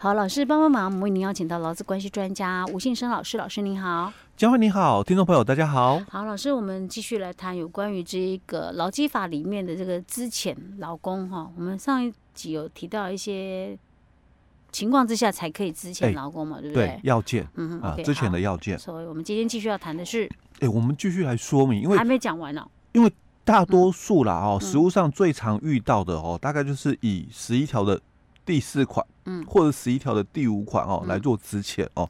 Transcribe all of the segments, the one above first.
好，老师帮帮忙，我们为您邀请到劳资关系专家吴信生老师，老师您好。江惠你好，听众朋友大家好。好，老师，我们继续来谈有关于这个劳基法里面的这个资遣劳工哈。我们上一集有提到一些情况之下才可以资遣劳工嘛，欸、对不对？对，要件，嗯啊，资遣的要件。所以我们今天继续要谈的是，哎、欸，我们继续来说明，因为还没讲完呢、哦。因为大多数啦哦，实物上最常遇到的哦，大概就是以十一条的第四款，嗯，或者十一条的第五款哦来做资遣哦。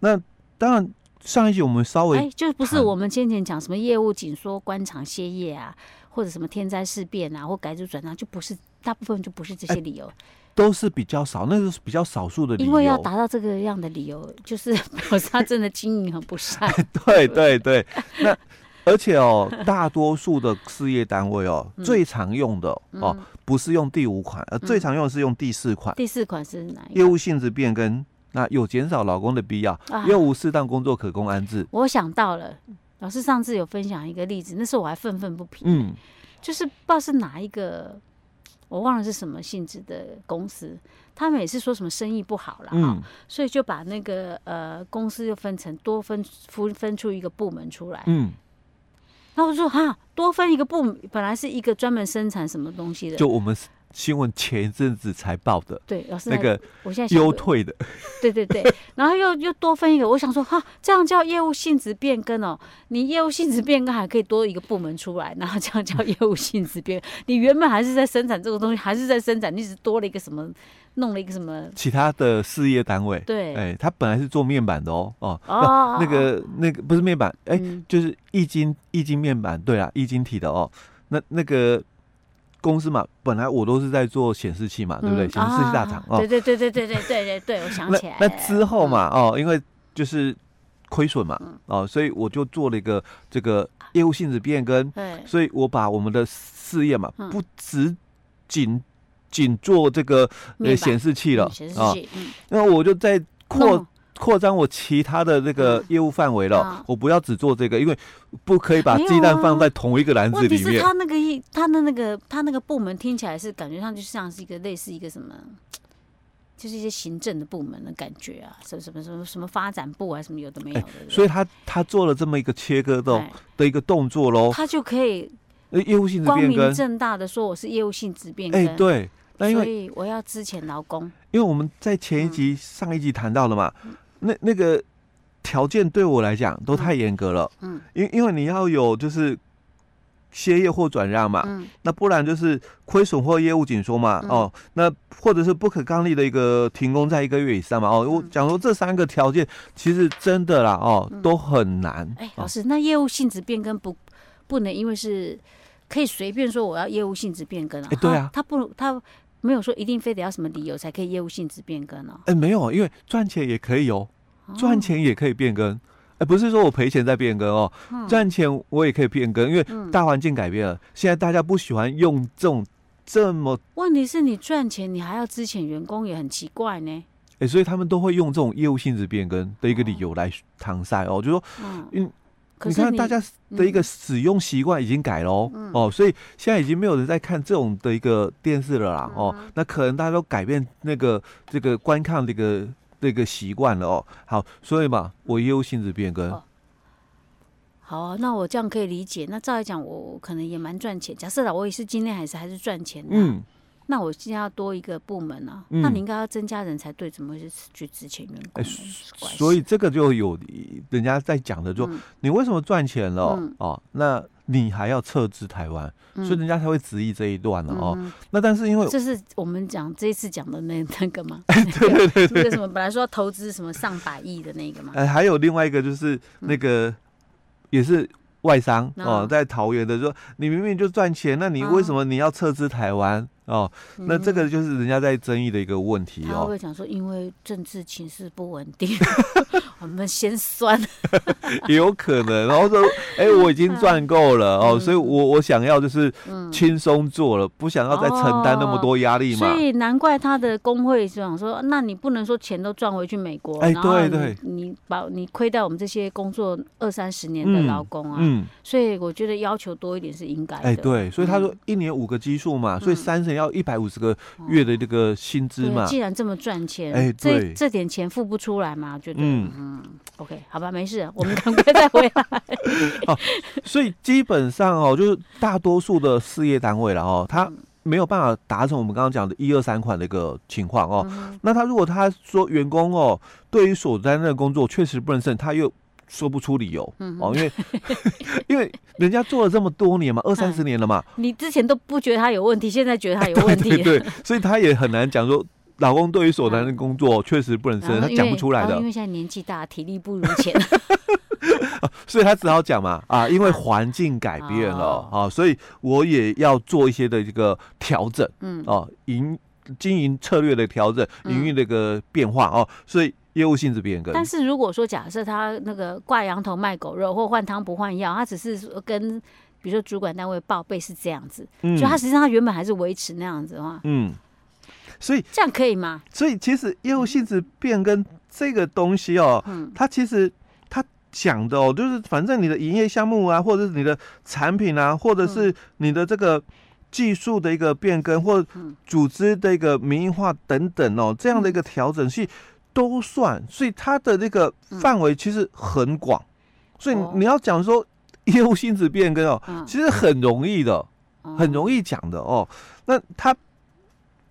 那当然。上一集我们稍微哎，就不是我们先前讲什么业务紧缩、官场歇业啊，或者什么天灾事变啊，或改组转让，就不是大部分就不是这些理由，都是比较少，那是比较少数的理由。因为要达到这个样的理由，就是 表示他真的经营很不善。对对对，那而且哦，大多数的事业单位哦，嗯、最常用的哦，不是用第五款，呃，最常用的是用第四款。第四款是哪一？业务性质变更。那有减少劳工的必要，又无适当工作可供安置。啊、我想到了，老师上次有分享一个例子，那时候我还愤愤不平。嗯，就是不知道是哪一个，我忘了是什么性质的公司，他们也是说什么生意不好了，嗯，所以就把那个呃公司又分成多分分分出一个部门出来，嗯，然后我说哈，多分一个部，本来是一个专门生产什么东西的，就我们。新闻前一阵子才报的，对，老师那个我现在优退的，对对对，然后又又多分一个，我想说哈，这样叫业务性质变更哦，你业务性质变更还可以多一个部门出来，然后这样叫业务性质变更，你原本还是在生产这个东西，还是在生产，你只多了一个什么，弄了一个什么其他的事业单位，对，哎，他本来是做面板的哦，哦，哦，那个那个不是面板，哎，就是液晶液晶面板，对啊，液晶体的哦，那那个。公司嘛，本来我都是在做显示器嘛，对不对？显示器大厂哦。对对对对对对对对对，我想起来。那之后嘛，哦，因为就是亏损嘛，哦，所以我就做了一个这个业务性质变更。对。所以我把我们的事业嘛，不只仅仅做这个呃显示器了啊。那我就在扩。扩张我其他的这个业务范围了，啊、我不要只做这个，因为不可以把鸡蛋放在同一个篮子里面。问题是他那个一，他的那个，他那个部门听起来是感觉上就像是一个类似一个什么，就是一些行政的部门的感觉啊，什么什么什么什么发展部啊，什么有的没有的。欸、所以他他做了这么一个切割的的一个动作喽，他就可以业务性质光明正大的说我是业务性质变更。哎、欸，对，那因为所以我要之前劳工，因为我们在前一集、嗯、上一集谈到了嘛。那那个条件对我来讲都太严格了，嗯，因因为你要有就是歇业或转让嘛，嗯，那不然就是亏损或业务紧缩嘛，哦，那或者是不可抗力的一个停工在一个月以上嘛，哦，我讲说这三个条件其实真的啦，哦，都很难。哎，老师，那业务性质变更不不能因为是可以随便说我要业务性质变更啊？哎，对啊，他不他。没有说一定非得要什么理由才可以业务性质变更哦。哎，没有，因为赚钱也可以哦，赚钱也可以变更。哎，不是说我赔钱在变更哦，赚钱我也可以变更，因为大环境改变了，现在大家不喜欢用这种这么。问题是你赚钱，你还要资遣员工，也很奇怪呢。哎，所以他们都会用这种业务性质变更的一个理由来搪塞哦，就说嗯。你，你看，大家的一个使用习惯已经改了哦，嗯、哦，所以现在已经没有人在看这种的一个电视了啦，哦，嗯、那可能大家都改变那个这个观看这个这个习惯了哦。好，所以嘛，我业务性质变更。哦、好啊，那我这样可以理解。那照来讲，我可能也蛮赚钱。假设啦，我也是今天还是还是赚钱的。嗯。那我现在要多一个部门啊，嗯、那你应该要增加人才对，怎么会去之前员工？所以这个就有人家在讲的就，就、嗯、你为什么赚钱了、嗯、哦？那你还要撤资台湾，嗯、所以人家才会质疑这一段了哦。嗯、那但是因为这是我们讲这一次讲的那那个吗？对对对对，那个什么本来说要投资什么上百亿的那个吗？哎，还有另外一个就是那个、嗯、也是外商哦，在桃园的说，你明明就赚钱，那你为什么你要撤资台湾？哦，那这个就是人家在争议的一个问题哦。他会讲说，因为政治情势不稳定，我们先算。也有可能，然后说，哎，我已经赚够了哦，所以我我想要就是轻松做了，不想要再承担那么多压力嘛。所以难怪他的工会是想说，那你不能说钱都赚回去美国，哎，对对，你把你亏待我们这些工作二三十年的劳工啊，嗯，所以我觉得要求多一点是应该的。哎，对，所以他说一年五个基数嘛，所以三十。前要一百五十个月的这个薪资嘛。既然这么赚钱，哎，对，这这点钱付不出来嘛？觉得嗯嗯，OK，好吧，没事，我们赶快再回来。好，所以基本上哦，就是大多数的事业单位了哦，他没有办法达成我们刚刚讲的一二三款的一个情况哦。那他如果他说员工哦，对于所担任的工作确实不能胜，他又。说不出理由哦，因为 因为人家做了这么多年嘛，二三十年了嘛，你之前都不觉得他有问题，现在觉得他有问题，对，对，对，所以他也很难讲说，老公对于所谈的工作确实不能胜，他讲不出来的，因为现在年纪大，体力不如前，所以他只好讲嘛，啊，因为环境改变了啊，所以我也要做一些的这个调整，嗯，哦，营经营策略的调整，营运的一个变化哦，所以。业务性质变更，但是如果说假设他那个挂羊头卖狗肉，或换汤不换药，他只是跟比如说主管单位报备是这样子，嗯，就他实际上他原本还是维持那样子的话，嗯，所以这样可以吗？所以其实业务性质变更这个东西哦，嗯，它其实它讲的哦，就是反正你的营业项目啊，或者是你的产品啊，或者是你的这个技术的一个变更，或组织的一个民营化等等哦，这样的一个调整是。都算，所以它的那个范围其实很广，嗯、所以你要讲说 业务性质变更哦，嗯、其实很容易的，嗯、很容易讲的哦。那它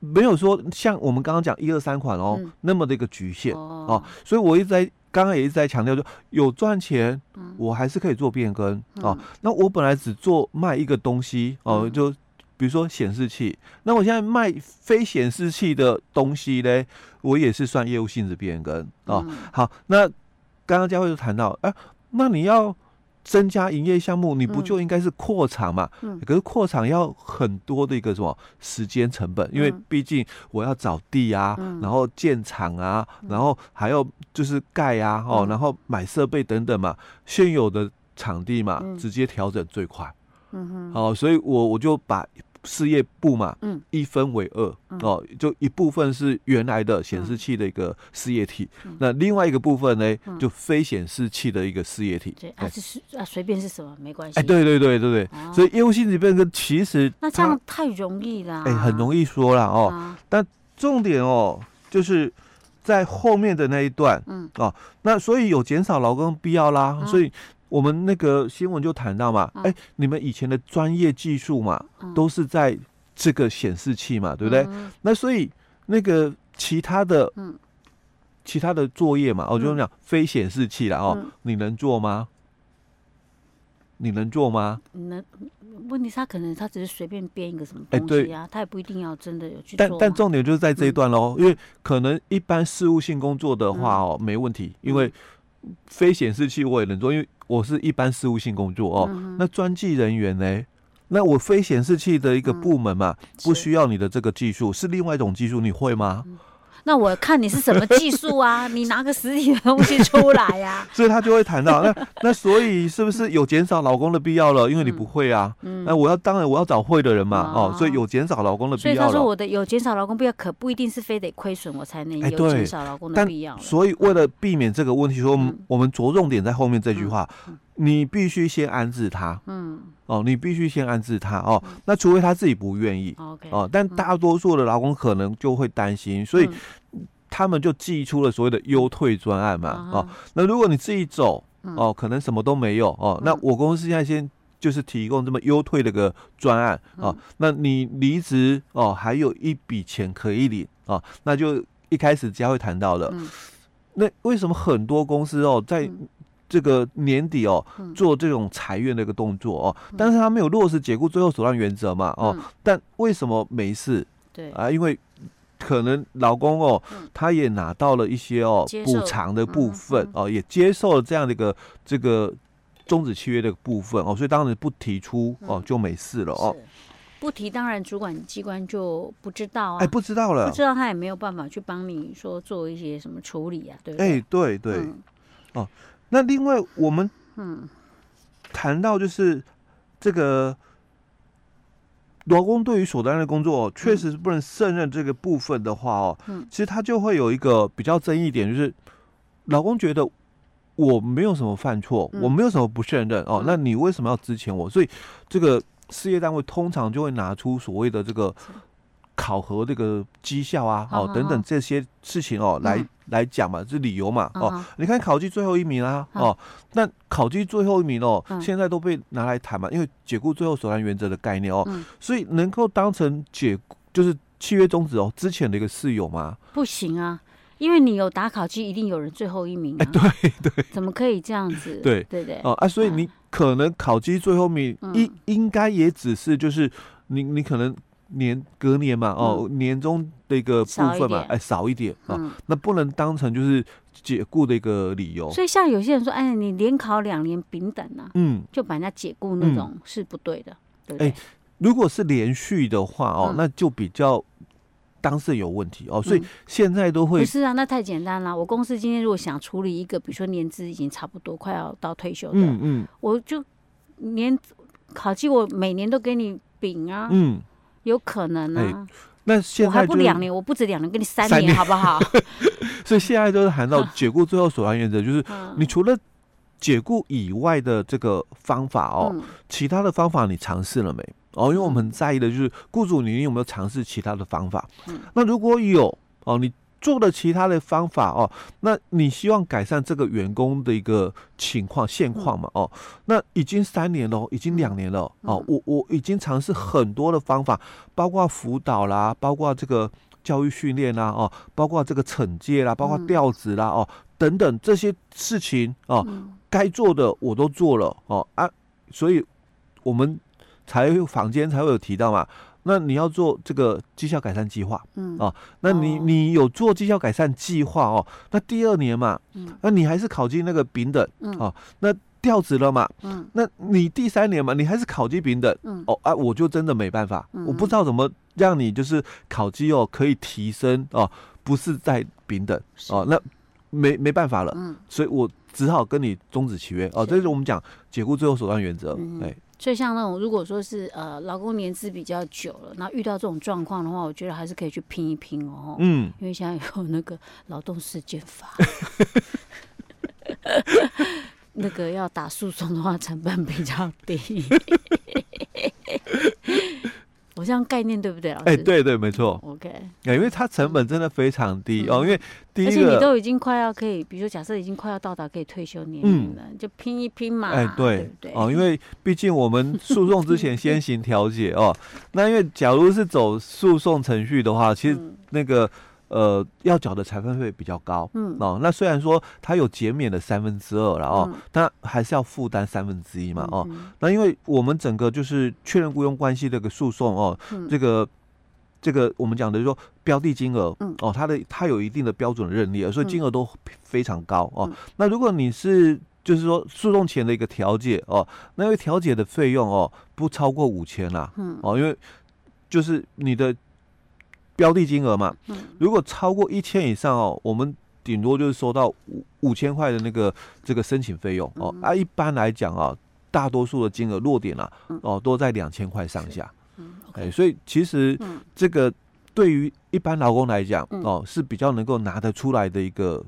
没有说像我们刚刚讲一二三款哦、嗯、那么的一个局限哦，哦，所以我一直在刚刚也一直在强调说，有赚钱，我还是可以做变更、嗯、哦。那我本来只做卖一个东西哦，就比如说显示器，那我现在卖非显示器的东西嘞。我也是算业务性质变更啊。嗯、好，那刚刚佳慧就谈到，哎、啊，那你要增加营业项目，你不就应该是扩厂嘛？嗯、可是扩厂要很多的一个什么时间成本，嗯、因为毕竟我要找地啊，嗯、然后建厂啊，嗯、然后还要就是盖啊，哦，然后买设备等等嘛，现有的场地嘛，嗯、直接调整最快。嗯哼，好，所以我我就把。事业部嘛，嗯，一分为二、嗯、哦，就一部分是原来的显示器的一个事业体，嗯、那另外一个部分呢，嗯、就非显示器的一个事业体。对啊，是啊，随便是什么没关系。哎，对对对对对，哦、所以业务性质变更其实那这样太容易了，哎，很容易说了哦。啊、但重点哦，就是在后面的那一段，嗯。哦，那所以有减少劳工必要啦，嗯、所以。我们那个新闻就谈到嘛，哎、嗯欸，你们以前的专业技术嘛，嗯、都是在这个显示器嘛，对不对？嗯、那所以那个其他的，嗯、其他的作业嘛，我就讲非显示器了哦，嗯、你能做吗？你能做吗？能？问题是他可能他只是随便编一个什么东西啊，欸、他也不一定要真的有去做。但但重点就是在这一段喽，嗯、因为可能一般事务性工作的话哦，嗯、没问题，因为非显示器我也能做，因为。我是一般事务性工作哦，嗯、那专技人员呢？那我非显示器的一个部门嘛，嗯、不需要你的这个技术，是，是另外一种技术，你会吗？嗯那我看你是什么技术啊？你拿个实体的东西出来呀、啊？所以他就会谈到那 那所以是不是有减少老公的必要了？因为你不会啊。嗯。那我要当然我要找会的人嘛。哦。哦所以有减少老公的必要了。所以他说我的有减少老公必要，可不一定是非得亏损我才能有减少老公的必要、欸。所以为了避免这个问题，说我们着重点在后面这句话，嗯、你必须先安置他。嗯。哦，你必须先安置他哦。那除非他自己不愿意。OK。哦，但大多数的劳工可能就会担心，所以。他们就寄出了所谓的优退专案嘛，啊、哦，那如果你自己走，哦，可能什么都没有哦，那我公司现在先就是提供这么优退的个专案哦，那你离职哦，还有一笔钱可以领哦，那就一开始佳慧谈到了，那为什么很多公司哦，在这个年底哦做这种裁员的一个动作哦，但是他没有落实解雇最后手段原则嘛，哦，但为什么没事？对。啊，因为。可能老公哦，他也拿到了一些哦补偿的部分哦，也接受了这样的一个这个终止契约的部分哦，所以当然不提出哦就没事了哦。不提，当然主管机关就不知道啊，哎，不知道了，不知道他也没有办法去帮你说做一些什么处理啊，对不对？哎，对对，哦，那另外我们嗯谈到就是这个。劳工对于所担任的工作确实是不能胜任这个部分的话哦，嗯，其实他就会有一个比较争议点，就是老公觉得我没有什么犯错，我没有什么不胜任哦，那你为什么要支遣我？所以这个事业单位通常就会拿出所谓的这个考核这个绩效啊，哦等等这些事情哦，来来讲嘛，是理由嘛，哦，你看考绩最后一名啊，哦，那考绩最后一名哦，现在都被拿来谈嘛，因为解雇最后手段原则的概念哦，所以能够当成解就是契约终止哦之前的一个室友吗？不行啊，因为你有打考绩，一定有人最后一名，哎，对对，怎么可以这样子？对。对对，哦啊，所以你可能考绩最后一名应应该也只是就是你你可能。年隔年嘛，哦，嗯、年终的一个部分嘛，哎，少一点啊，嗯、那不能当成就是解雇的一个理由。所以像有些人说，哎，你连考两年丙等啊，嗯，就把人家解雇那种是不对的，嗯、对不对？哎，如果是连续的话哦，嗯、那就比较当事人有问题哦。所以现在都会、嗯、不是啊，那太简单了。我公司今天如果想处理一个，比如说年资已经差不多快要到退休的，嗯嗯，我就年考绩我每年都给你丙啊，嗯。有可能啊，那现在我还不两年，我不止两年，给你三年，好不好？所以现在就是谈到解雇最后手段原则，就是你除了解雇以外的这个方法哦，其他的方法你尝试了没？哦，因为我们很在意的就是雇主你有没有尝试其他的方法？那如果有哦，你。做了其他的方法哦，那你希望改善这个员工的一个情况现况嘛？哦，那已经三年了，已经两年了哦，我我已经尝试很多的方法，包括辅导啦，包括这个教育训练啦，哦，包括这个惩戒啦，包括调职啦，哦，等等这些事情哦，该做的我都做了哦啊，所以我们才会坊间才会有提到嘛。那你要做这个绩效改善计划，嗯。哦，那你你有做绩效改善计划哦，那第二年嘛，嗯，那你还是考进那个丙等，嗯。哦，那调职了嘛，嗯，那你第三年嘛，你还是考进丙等，嗯。哦啊，我就真的没办法，嗯、我不知道怎么让你就是考绩哦可以提升哦，不是在丙等是。哦，那没没办法了，嗯，所以我只好跟你终止契约。哦，这是我们讲解雇最后手段原则，嗯、哎。所以像那种如果说是呃，劳工年资比较久了，那遇到这种状况的话，我觉得还是可以去拼一拼哦。嗯，因为现在有那个劳动事件法，那个要打诉讼的话，成本比较低。我这样概念对不对，老师？哎，对对，没错。OK，因为它成本真的非常低哦，因为第一个，而且你都已经快要可以，比如说假设已经快要到达可以退休年龄了，就拼一拼嘛。哎，对对哦，因为毕竟我们 诉讼之前先行调解哦，那因为假如是走诉讼程序的话，其实那个。呃，要缴的裁判费比较高，嗯，哦，那虽然说它有减免的三分之二了哦，但还是要负担三分之一嘛，哦，那因为我们整个就是确认雇佣关系这个诉讼哦，这个这个我们讲的就是说标的金额，嗯，哦，它的它有一定的标准认列，所以金额都非常高哦。那如果你是就是说诉讼前的一个调解哦，那因为调解的费用哦不超过五千啦，嗯，哦，因为就是你的。标的金额嘛，如果超过一千以上哦，我们顶多就是收到五五千块的那个这个申请费用哦。啊，一般来讲啊，大多数的金额落点啊，哦，都在两千块上下。哎，所以其实这个对于一般劳工来讲哦，是比较能够拿得出来的一个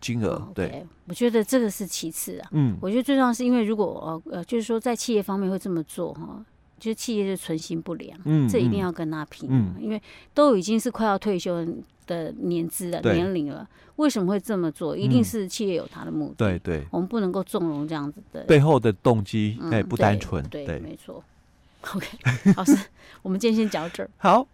金额。对，我觉得这个是其次啊。嗯，我觉得最重要是因为如果呃呃，就是说在企业方面会这么做哈。就是企业是存心不良，嗯，这一定要跟他拼，嗯，因为都已经是快要退休的年资了，年龄了，为什么会这么做？一定是企业有他的目的，对对，我们不能够纵容这样子的背后的动机，哎，不单纯，对，没错。OK，老师，我们今天先讲到这儿。好。